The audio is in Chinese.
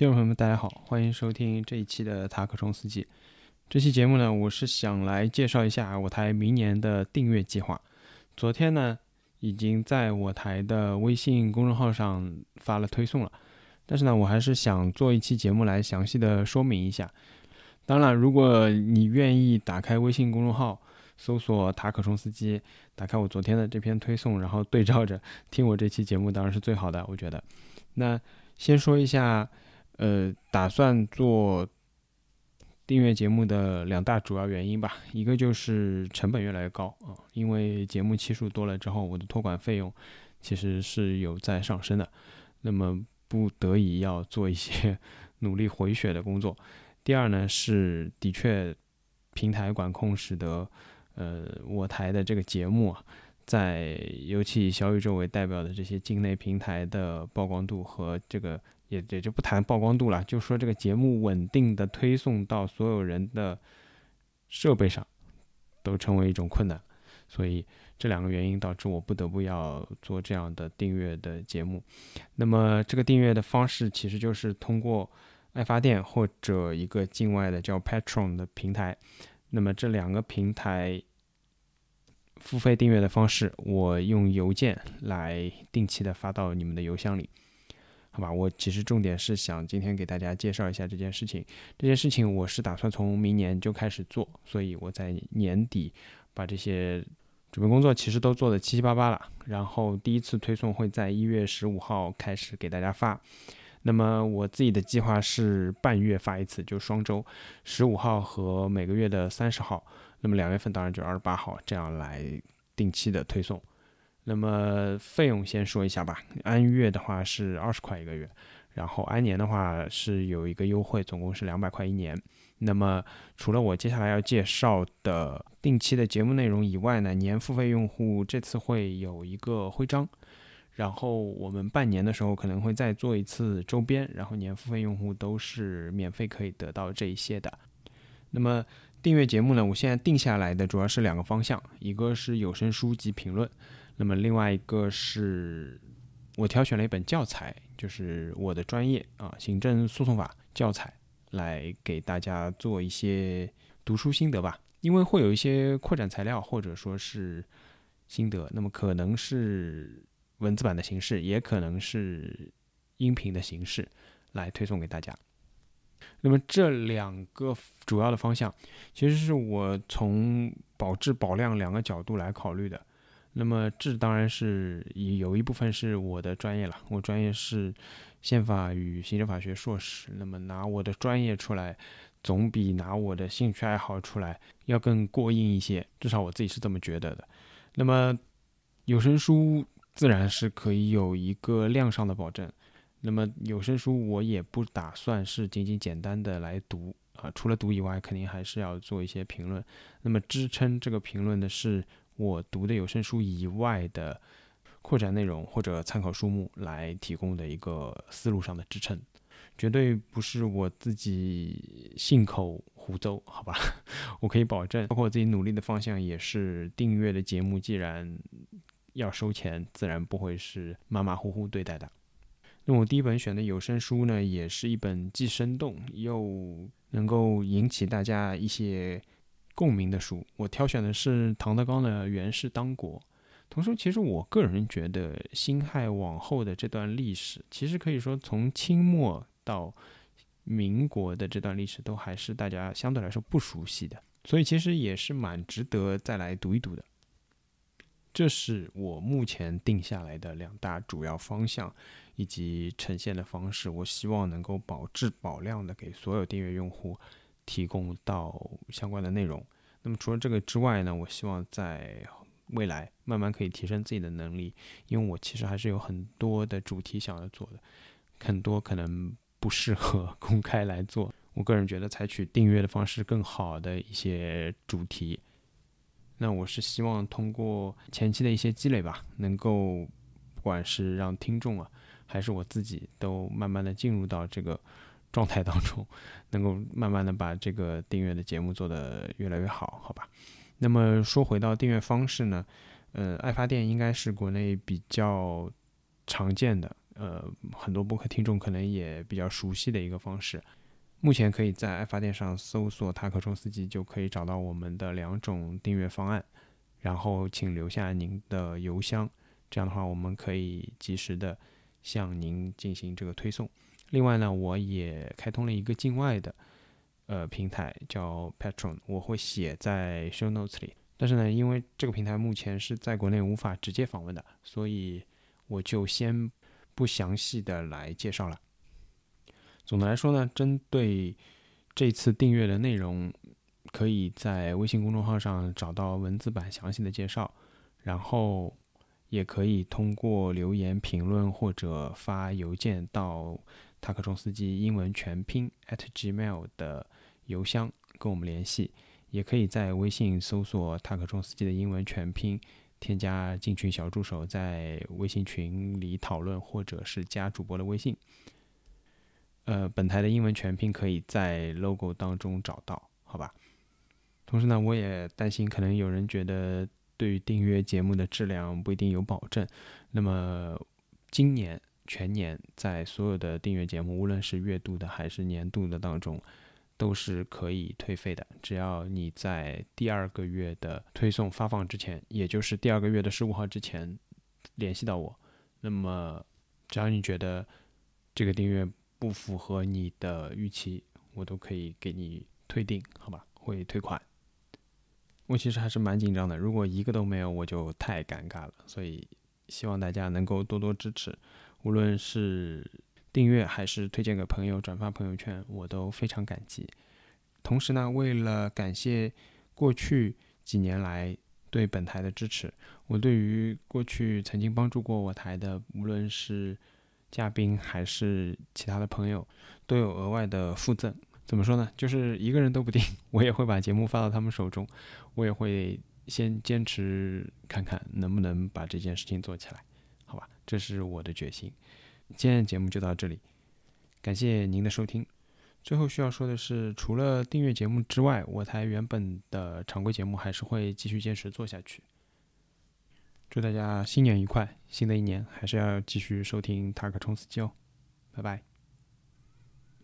听众朋友们，大家好，欢迎收听这一期的塔克冲司机。这期节目呢，我是想来介绍一下我台明年的订阅计划。昨天呢，已经在我台的微信公众号上发了推送了，但是呢，我还是想做一期节目来详细的说明一下。当然，如果你愿意打开微信公众号，搜索塔可冲司机，打开我昨天的这篇推送，然后对照着听我这期节目，当然是最好的，我觉得。那先说一下。呃，打算做订阅节目的两大主要原因吧，一个就是成本越来越高啊，因为节目期数多了之后，我的托管费用其实是有在上升的，那么不得已要做一些 努力回血的工作。第二呢，是的确平台管控使得呃我台的这个节目啊，在尤其以小宇宙为代表的这些境内平台的曝光度和这个。也也就不谈曝光度了，就说这个节目稳定的推送到所有人的设备上，都成为一种困难，所以这两个原因导致我不得不要做这样的订阅的节目。那么这个订阅的方式其实就是通过爱发电或者一个境外的叫 Patron 的平台。那么这两个平台付费订阅的方式，我用邮件来定期的发到你们的邮箱里。好吧，我其实重点是想今天给大家介绍一下这件事情。这件事情我是打算从明年就开始做，所以我在年底把这些准备工作其实都做的七七八八了。然后第一次推送会在一月十五号开始给大家发。那么我自己的计划是半月发一次，就双周，十五号和每个月的三十号。那么两月份当然就二十八号这样来定期的推送。那么费用先说一下吧，按月的话是二十块一个月，然后按年的话是有一个优惠，总共是两百块一年。那么除了我接下来要介绍的定期的节目内容以外呢，年付费用户这次会有一个徽章，然后我们半年的时候可能会再做一次周边，然后年付费用户都是免费可以得到这一些的。那么订阅节目呢，我现在定下来的主要是两个方向，一个是有声书及评论。那么另外一个是我挑选了一本教材，就是我的专业啊，行政诉讼法教材，来给大家做一些读书心得吧。因为会有一些扩展材料或者说是心得，那么可能是文字版的形式，也可能是音频的形式来推送给大家。那么这两个主要的方向，其实是我从保质保量两个角度来考虑的。那么这当然是有一部分是我的专业了，我专业是宪法与行政法学硕士。那么拿我的专业出来，总比拿我的兴趣爱好出来要更过硬一些，至少我自己是这么觉得的。那么有声书自然是可以有一个量上的保证。那么有声书我也不打算是仅仅简单的来读啊，除了读以外，肯定还是要做一些评论。那么支撑这个评论的是。我读的有声书以外的扩展内容或者参考书目来提供的一个思路上的支撑，绝对不是我自己信口胡诌，好吧？我可以保证，包括我自己努力的方向也是订阅的节目，既然要收钱，自然不会是马马虎虎对待的。那我第一本选的有声书呢，也是一本既生动又能够引起大家一些。共鸣的书，我挑选的是唐德刚的《袁氏当国》。同时，其实我个人觉得辛亥往后的这段历史，其实可以说从清末到民国的这段历史，都还是大家相对来说不熟悉的，所以其实也是蛮值得再来读一读的。这是我目前定下来的两大主要方向以及呈现的方式，我希望能够保质保量的给所有订阅用户。提供到相关的内容。那么除了这个之外呢，我希望在未来慢慢可以提升自己的能力，因为我其实还是有很多的主题想要做的，很多可能不适合 公开来做。我个人觉得采取订阅的方式更好的一些主题。那我是希望通过前期的一些积累吧，能够不管是让听众啊，还是我自己，都慢慢的进入到这个。状态当中，能够慢慢的把这个订阅的节目做得越来越好，好吧？那么说回到订阅方式呢，呃，爱发电应该是国内比较常见的，呃很多播客听众可能也比较熟悉的一个方式。目前可以在爱发电上搜索“塔克冲司机”，就可以找到我们的两种订阅方案。然后请留下您的邮箱，这样的话我们可以及时的向您进行这个推送。另外呢，我也开通了一个境外的呃平台，叫 Patron，我会写在 Show Notes 里。但是呢，因为这个平台目前是在国内无法直接访问的，所以我就先不详细的来介绍了。总的来说呢，针对这次订阅的内容，可以在微信公众号上找到文字版详细的介绍，然后也可以通过留言评论或者发邮件到塔克冲司机英文全拼 at gmail 的邮箱跟我们联系。也可以在微信搜索“塔克冲司机”的英文全拼，添加进群小助手，在微信群里讨论，或者是加主播的微信。呃，本台的英文全拼可以在 logo 当中找到，好吧？同时呢，我也担心可能有人觉得对于订阅节目的质量不一定有保证。那么今年全年在所有的订阅节目，无论是月度的还是年度的当中。都是可以退费的，只要你在第二个月的推送发放之前，也就是第二个月的十五号之前联系到我，那么只要你觉得这个订阅不符合你的预期，我都可以给你退订，好吧？会退款。我其实还是蛮紧张的，如果一个都没有，我就太尴尬了。所以希望大家能够多多支持，无论是。订阅还是推荐给朋友、转发朋友圈，我都非常感激。同时呢，为了感谢过去几年来对本台的支持，我对于过去曾经帮助过我台的，无论是嘉宾还是其他的朋友，都有额外的附赠。怎么说呢？就是一个人都不定，我也会把节目发到他们手中，我也会先坚持看看能不能把这件事情做起来，好吧？这是我的决心。今天的节目就到这里，感谢您的收听。最后需要说的是，除了订阅节目之外，我台原本的常规节目还是会继续坚持做下去。祝大家新年愉快，新的一年还是要继续收听塔克冲刺机哦，拜拜。